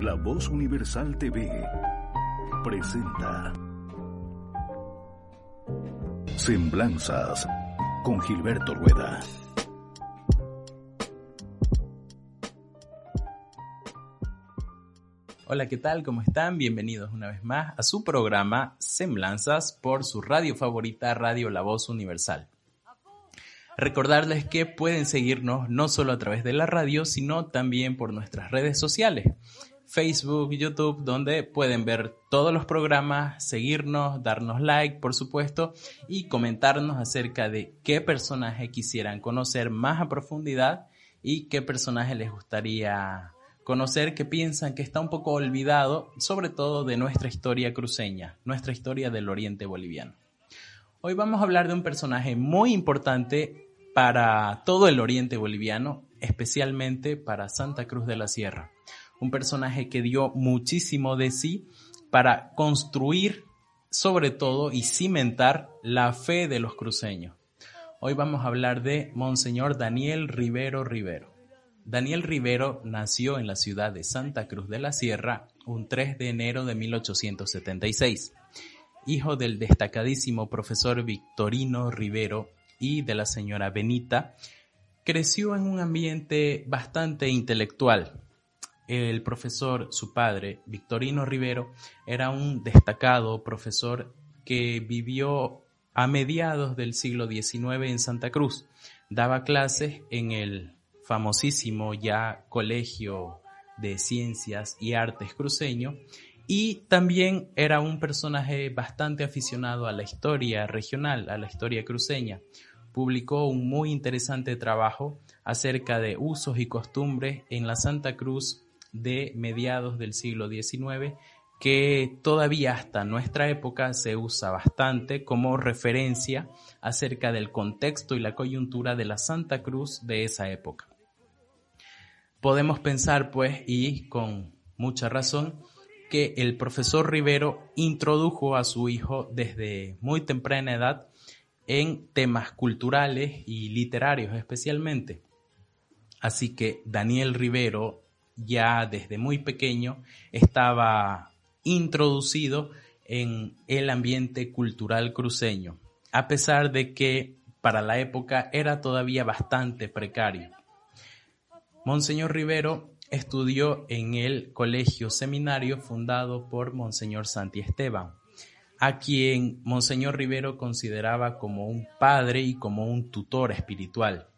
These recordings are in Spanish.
La Voz Universal TV presenta Semblanzas con Gilberto Rueda. Hola, ¿qué tal? ¿Cómo están? Bienvenidos una vez más a su programa Semblanzas por su radio favorita, Radio La Voz Universal. Recordarles que pueden seguirnos no solo a través de la radio, sino también por nuestras redes sociales. Facebook, YouTube, donde pueden ver todos los programas, seguirnos, darnos like, por supuesto, y comentarnos acerca de qué personaje quisieran conocer más a profundidad y qué personaje les gustaría conocer que piensan que está un poco olvidado, sobre todo de nuestra historia cruceña, nuestra historia del oriente boliviano. Hoy vamos a hablar de un personaje muy importante para todo el oriente boliviano, especialmente para Santa Cruz de la Sierra. Un personaje que dio muchísimo de sí para construir, sobre todo, y cimentar la fe de los cruceños. Hoy vamos a hablar de Monseñor Daniel Rivero Rivero. Daniel Rivero nació en la ciudad de Santa Cruz de la Sierra un 3 de enero de 1876. Hijo del destacadísimo profesor Victorino Rivero y de la señora Benita, creció en un ambiente bastante intelectual. El profesor, su padre, Victorino Rivero, era un destacado profesor que vivió a mediados del siglo XIX en Santa Cruz. Daba clases en el famosísimo ya Colegio de Ciencias y Artes cruceño, y también era un personaje bastante aficionado a la historia regional, a la historia cruceña. Publicó un muy interesante trabajo acerca de usos y costumbres en la Santa Cruz de mediados del siglo XIX que todavía hasta nuestra época se usa bastante como referencia acerca del contexto y la coyuntura de la Santa Cruz de esa época. Podemos pensar, pues, y con mucha razón, que el profesor Rivero introdujo a su hijo desde muy temprana edad en temas culturales y literarios especialmente. Así que Daniel Rivero ya desde muy pequeño estaba introducido en el ambiente cultural cruceño, a pesar de que para la época era todavía bastante precario. Monseñor Rivero estudió en el colegio seminario fundado por Monseñor Santi Esteban, a quien Monseñor Rivero consideraba como un padre y como un tutor espiritual.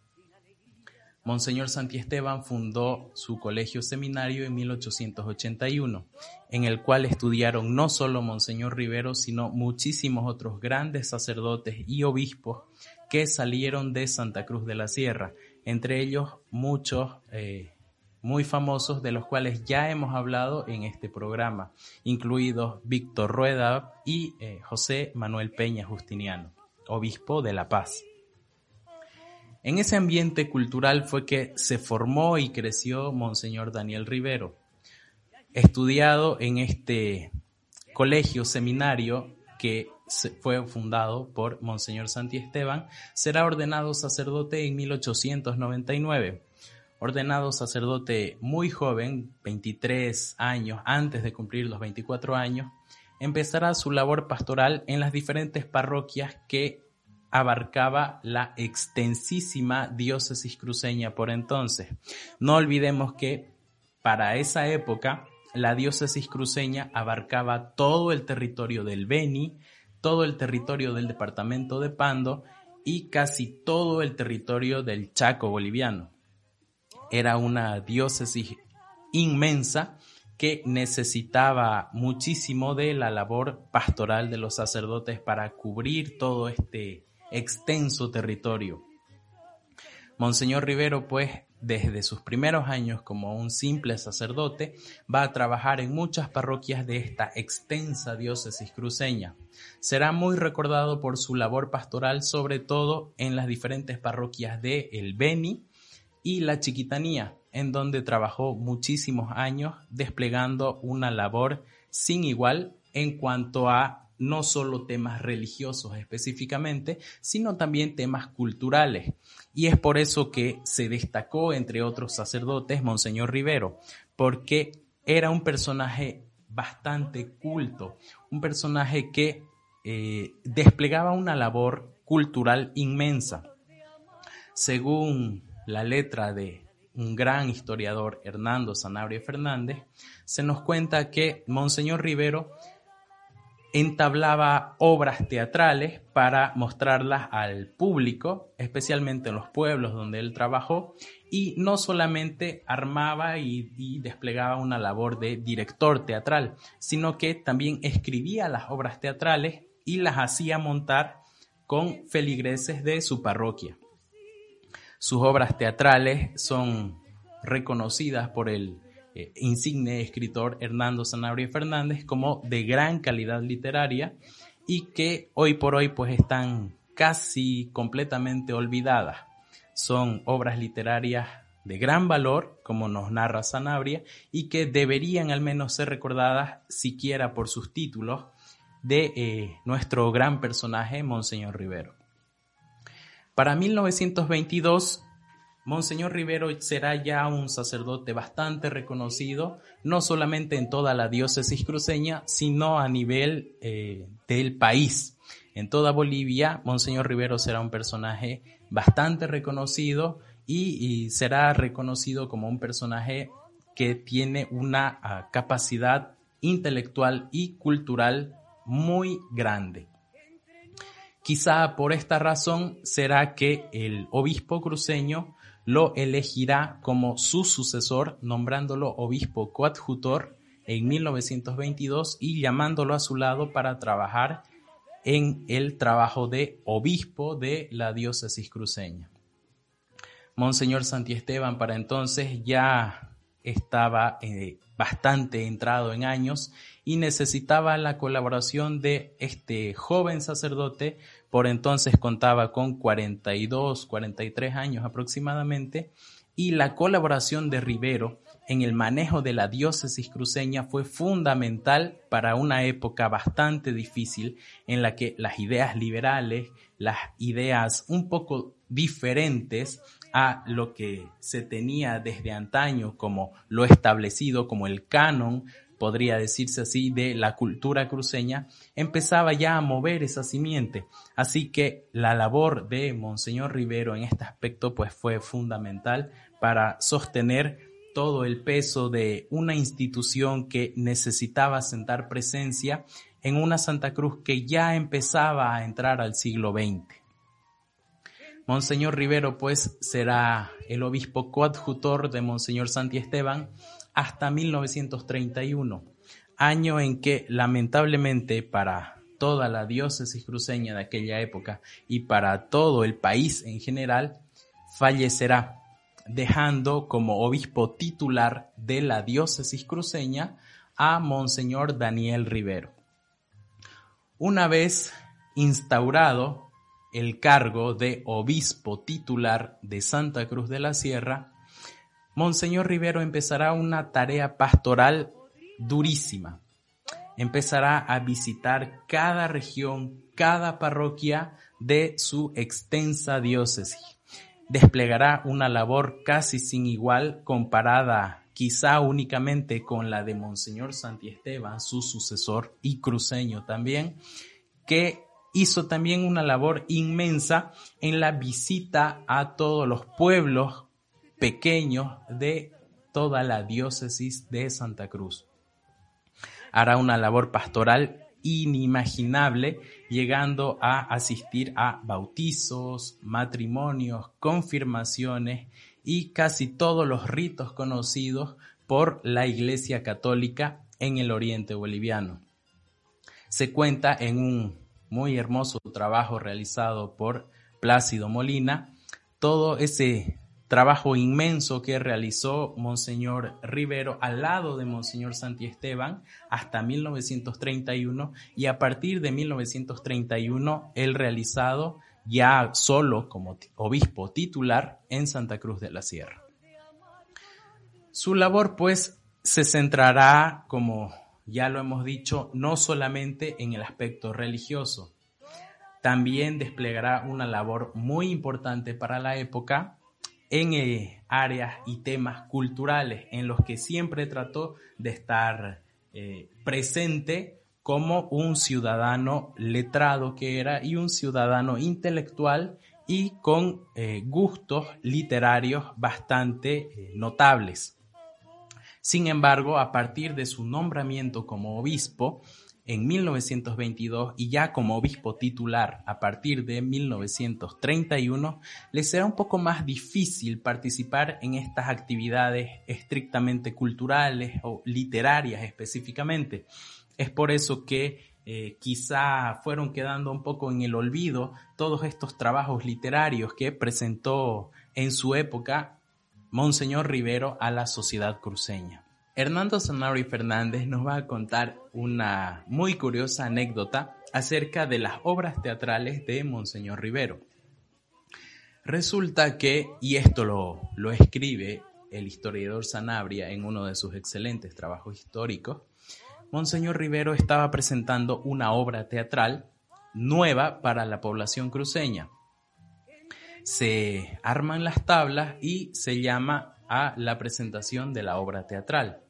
Monseñor Santi Esteban fundó su colegio seminario en 1881, en el cual estudiaron no solo Monseñor Rivero, sino muchísimos otros grandes sacerdotes y obispos que salieron de Santa Cruz de la Sierra, entre ellos muchos eh, muy famosos de los cuales ya hemos hablado en este programa, incluidos Víctor Rueda y eh, José Manuel Peña Justiniano, obispo de La Paz. En ese ambiente cultural fue que se formó y creció Monseñor Daniel Rivero, estudiado en este colegio seminario que fue fundado por Monseñor Santi Esteban, será ordenado sacerdote en 1899. Ordenado sacerdote muy joven, 23 años antes de cumplir los 24 años, empezará su labor pastoral en las diferentes parroquias que abarcaba la extensísima diócesis cruceña por entonces. No olvidemos que para esa época la diócesis cruceña abarcaba todo el territorio del Beni, todo el territorio del departamento de Pando y casi todo el territorio del Chaco boliviano. Era una diócesis inmensa que necesitaba muchísimo de la labor pastoral de los sacerdotes para cubrir todo este extenso territorio. Monseñor Rivero, pues, desde sus primeros años como un simple sacerdote, va a trabajar en muchas parroquias de esta extensa diócesis cruceña. Será muy recordado por su labor pastoral, sobre todo en las diferentes parroquias de El Beni y La Chiquitanía, en donde trabajó muchísimos años desplegando una labor sin igual en cuanto a no solo temas religiosos específicamente, sino también temas culturales. Y es por eso que se destacó, entre otros sacerdotes, Monseñor Rivero, porque era un personaje bastante culto, un personaje que eh, desplegaba una labor cultural inmensa. Según la letra de un gran historiador, Hernando Sanabria Fernández, se nos cuenta que Monseñor Rivero entablaba obras teatrales para mostrarlas al público, especialmente en los pueblos donde él trabajó, y no solamente armaba y, desplegaba una labor de director teatral, sino que también escribía las obras teatrales y las hacía montar con feligreses de su parroquia. Sus obras teatrales son reconocidas por el eh, insigne escritor Hernando Sanabria Fernández como de gran calidad literaria y que hoy por hoy pues están casi completamente olvidadas. Son obras literarias de gran valor, como nos narra Sanabria, y que deberían al menos ser recordadas siquiera por sus títulos de eh, nuestro gran personaje, Monseñor Rivero. Para 1922 Monseñor Rivero será ya un sacerdote bastante reconocido, no solamente en toda la diócesis cruceña, sino a nivel eh, del país. En toda Bolivia, Monseñor Rivero será un personaje bastante reconocido y, será reconocido como un personaje que tiene una ah, capacidad intelectual y cultural muy grande. Quizá por esta razón será que el obispo cruceño lo elegirá como su sucesor, nombrándolo obispo coadjutor en 1922 y llamándolo a su lado para trabajar en el trabajo de obispo de la diócesis cruceña. Monseñor Santiesteban para entonces ya estaba eh, bastante entrado en años y necesitaba la colaboración de este joven sacerdote por entonces contaba con 42, 43 años aproximadamente, y la colaboración de Rivero en el manejo de la diócesis cruceña fue fundamental para una época bastante difícil en la que las ideas liberales, las ideas un poco diferentes a lo que se tenía desde antaño como lo establecido como el canon podría decirse así, de la cultura cruceña, empezaba ya a mover esa simiente. Así que la labor de Monseñor Rivero en este aspecto pues fue fundamental para sostener todo el peso de una institución que necesitaba sentar presencia en una Santa Cruz que ya empezaba a entrar al siglo XX. Monseñor Rivero pues será el obispo coadjutor de Monseñor Santi Esteban hasta 1931, año en que lamentablemente para toda la diócesis cruceña de aquella época y para todo el país en general, fallecerá, dejando como obispo titular de la diócesis cruceña a Monseñor Daniel Rivero. Una vez instaurado el cargo de obispo titular de Santa Cruz de la Sierra, Monseñor Rivero empezará una tarea pastoral durísima. Empezará a visitar cada región, cada parroquia de su extensa diócesis. Desplegará una labor casi sin igual comparada quizá únicamente con la de Monseñor Santiesteban, su sucesor y cruceño también, que hizo también una labor inmensa en la visita a todos los pueblos pequeño de toda la diócesis de Santa Cruz. Hará una labor pastoral inimaginable, llegando a asistir a bautizos, matrimonios, confirmaciones y casi todos los ritos conocidos por la Iglesia Católica en el oriente boliviano. Se cuenta en un muy hermoso trabajo realizado por Plácido Molina todo ese trabajo inmenso que realizó Monseñor Rivero al lado de Monseñor Santiesteban hasta 1931 y a partir de 1931 el realizado ya solo como obispo titular en Santa Cruz de la Sierra. Su labor pues se centrará, como ya lo hemos dicho, no solamente en el aspecto religioso, también desplegará una labor muy importante para la época en eh, áreas y temas culturales en los que siempre trató de estar eh, presente como un ciudadano letrado que era y un ciudadano intelectual y con eh, gustos literarios bastante notables. Sin embargo, a partir de su nombramiento como obispo, en 1922 y ya como obispo titular a partir de 1931, le será un poco más difícil participar en estas actividades estrictamente culturales o literarias específicamente. Es por eso que eh, quizá fueron quedando un poco en el olvido todos estos trabajos literarios que presentó en su época Monseñor Rivero a la sociedad cruceña. Hernando Zanari Fernández nos va a contar una muy curiosa anécdota acerca de las obras teatrales de Monseñor Rivero. Resulta que, y esto lo, lo escribe el historiador Sanabria en uno de sus excelentes trabajos históricos, Monseñor Rivero estaba presentando una obra teatral nueva para la población cruceña. Se arman las tablas y se llama a la presentación de la obra teatral.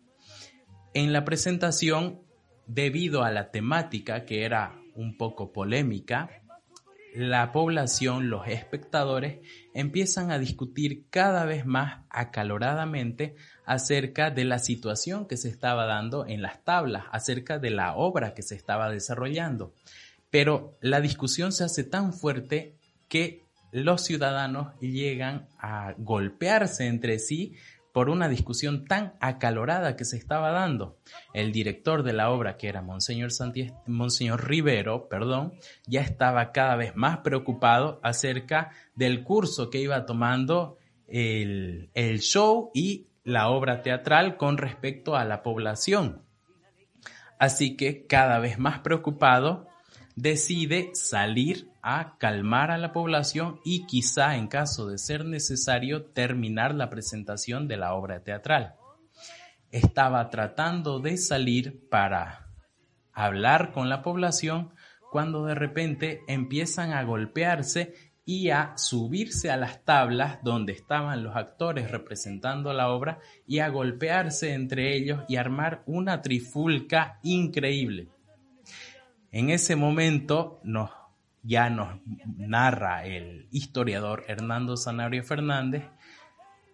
En la presentación, debido a la temática que era un poco polémica, la población, los espectadores, empiezan a discutir cada vez más acaloradamente acerca de la situación que se estaba dando en las tablas, acerca de la obra que se estaba desarrollando. Pero la discusión se hace tan fuerte que los ciudadanos llegan a golpearse entre sí por una discusión tan acalorada que se estaba dando. El director de la obra, que era Monseñor, Monseñor Rivero, perdón, ya estaba cada vez más preocupado acerca del curso que iba tomando el, el show y la obra teatral con respecto a la población. Así que cada vez más preocupado, decide salir a calmar a la población y quizá en caso de ser necesario terminar la presentación de la obra teatral. Estaba tratando de salir para hablar con la población cuando de repente empiezan a golpearse y a subirse a las tablas donde estaban los actores representando la obra y a golpearse entre ellos y armar una trifulca increíble. En ese momento nos, ya nos narra el historiador Hernando Zanario Fernández,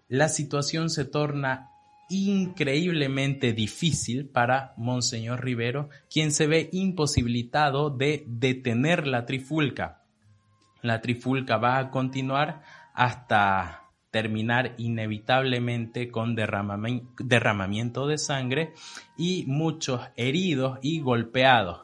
la situación se torna increíblemente difícil para Monseñor Rivero, quien se ve imposibilitado de detener la trifulca. La trifulca va a continuar hasta terminar inevitablemente con derramamiento de sangre y muchos heridos y golpeados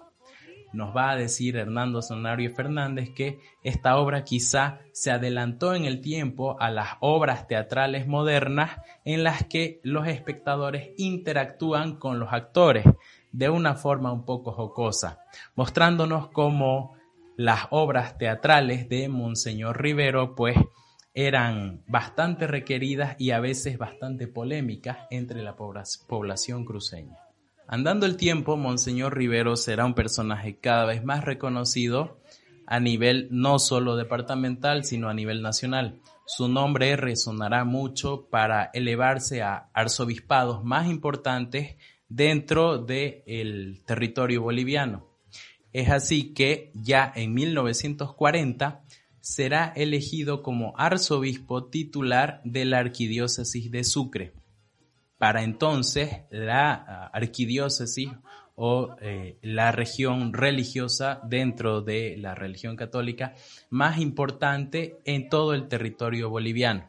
nos va a decir Hernando Sonario Fernández que esta obra quizá se adelantó en el tiempo a las obras teatrales modernas en las que los espectadores interactúan con los actores de una forma un poco jocosa, mostrándonos cómo las obras teatrales de Monseñor Rivero pues eran bastante requeridas y a veces bastante polémicas entre la población cruceña. Andando el tiempo, Monseñor Rivero será un personaje cada vez más reconocido a nivel no solo departamental, sino a nivel nacional. Su nombre resonará mucho para elevarse a arzobispados más importantes dentro del territorio boliviano. Es así que ya en 1940 será elegido como arzobispo titular de la arquidiócesis de Sucre. Para entonces, la ah, arquidiócesis o eh, la región religiosa dentro de la religión católica más importante en todo el territorio boliviano.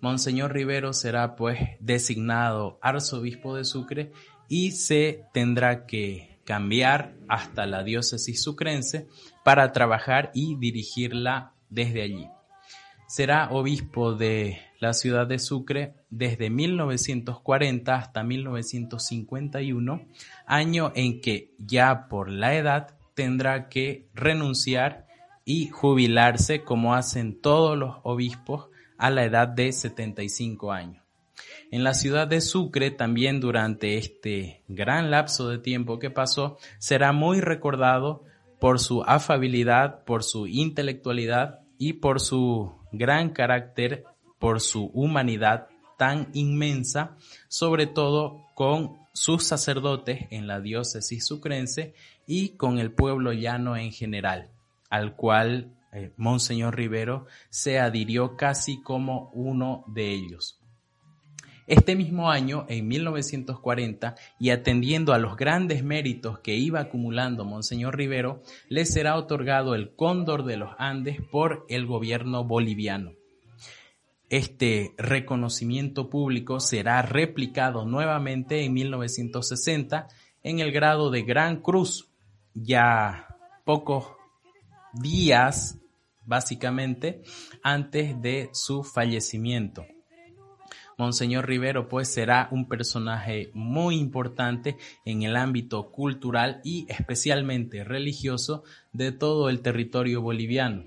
Monseñor Rivero será pues designado arzobispo de Sucre y se tendrá que cambiar hasta la diócesis sucrense para trabajar y dirigirla desde allí. Será obispo de la ciudad de Sucre desde 1940 hasta 1951, año en que ya por la edad tendrá que renunciar y jubilarse como hacen todos los obispos a la edad de 75 años. En la ciudad de Sucre también durante este gran lapso de tiempo que pasó será muy recordado por su afabilidad, por su intelectualidad y por su gran carácter, por su humanidad tan inmensa, sobre todo con sus sacerdotes en la diócesis sucrense y con el pueblo llano en general, al cual eh, Monseñor Rivero se adhirió casi como uno de ellos. Este mismo año, en 1940, y atendiendo a los grandes méritos que iba acumulando Monseñor Rivero, le será otorgado el Cóndor de los Andes por el gobierno boliviano. Este reconocimiento público será replicado nuevamente en 1960 en el grado de Gran Cruz, ya pocos días, básicamente, antes de su fallecimiento. Monseñor Rivero pues será un personaje muy importante en el ámbito cultural y especialmente religioso de todo el territorio boliviano.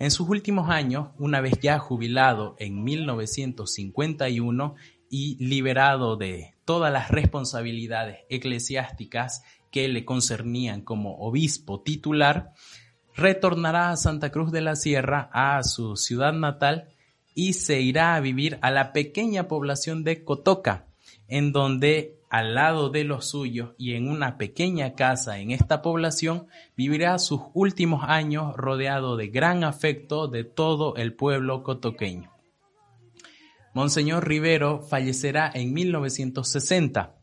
En sus últimos años, una vez ya jubilado en 1951 y liberado de todas las responsabilidades eclesiásticas que le concernían como obispo titular, retornará a Santa Cruz de la Sierra, a su ciudad natal, y se irá a vivir a la pequeña población de Cotoca, en donde al lado de los suyos y en una pequeña casa en esta población vivirá sus últimos años rodeado de gran afecto de todo el pueblo cotoqueño. Monseñor Rivero fallecerá en 1960,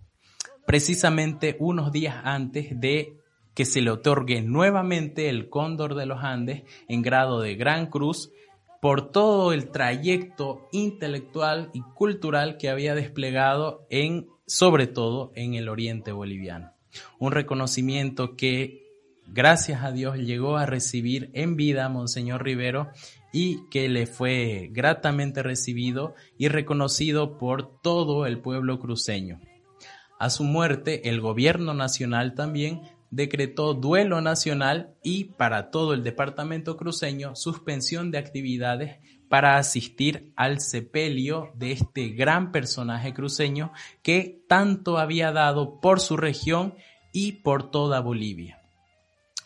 precisamente unos días antes de que se le otorgue nuevamente el Cóndor de los Andes en grado de Gran Cruz por todo el trayecto intelectual y cultural que había desplegado en, sobre todo, en el oriente boliviano. Un reconocimiento que, gracias a Dios, llegó a recibir en vida Monseñor Rivero y que le fue gratamente recibido y reconocido por todo el pueblo cruceño. A su muerte, el gobierno nacional también decretó duelo nacional y para todo el departamento cruceño suspensión de actividades para asistir al sepelio de este gran personaje cruceño que tanto había dado por su región y por toda Bolivia.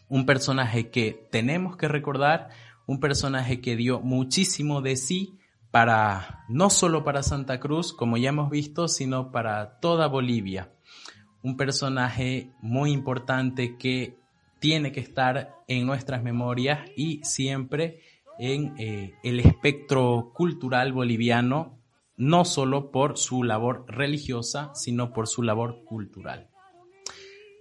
Un personaje que tenemos que recordar, un personaje que dio muchísimo de sí para no solo para Santa Cruz, como ya hemos visto, sino para toda Bolivia un personaje muy importante que tiene que estar en nuestras memorias y siempre en eh, el espectro cultural boliviano, no solo por su labor religiosa, sino por su labor cultural.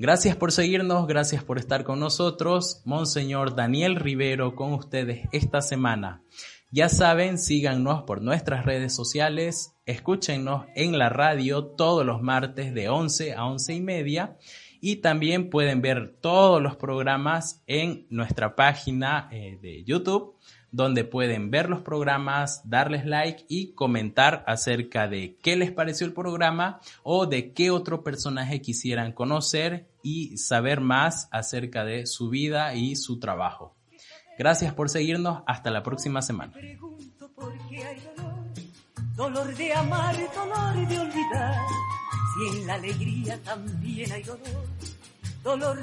Gracias por seguirnos, gracias por estar con nosotros. Monseñor Daniel Rivero con ustedes esta semana. Ya saben, síganos por nuestras redes sociales, escúchenos en la radio todos los martes de 11 a 11 y media y también pueden ver todos los programas en nuestra página eh, de YouTube donde pueden ver los programas, darles like y comentar acerca de qué les pareció el programa o de qué otro personaje quisieran conocer y saber más acerca de su vida y su trabajo. Gracias por seguirnos. Hasta la próxima semana. Si en la alegría también hay dolor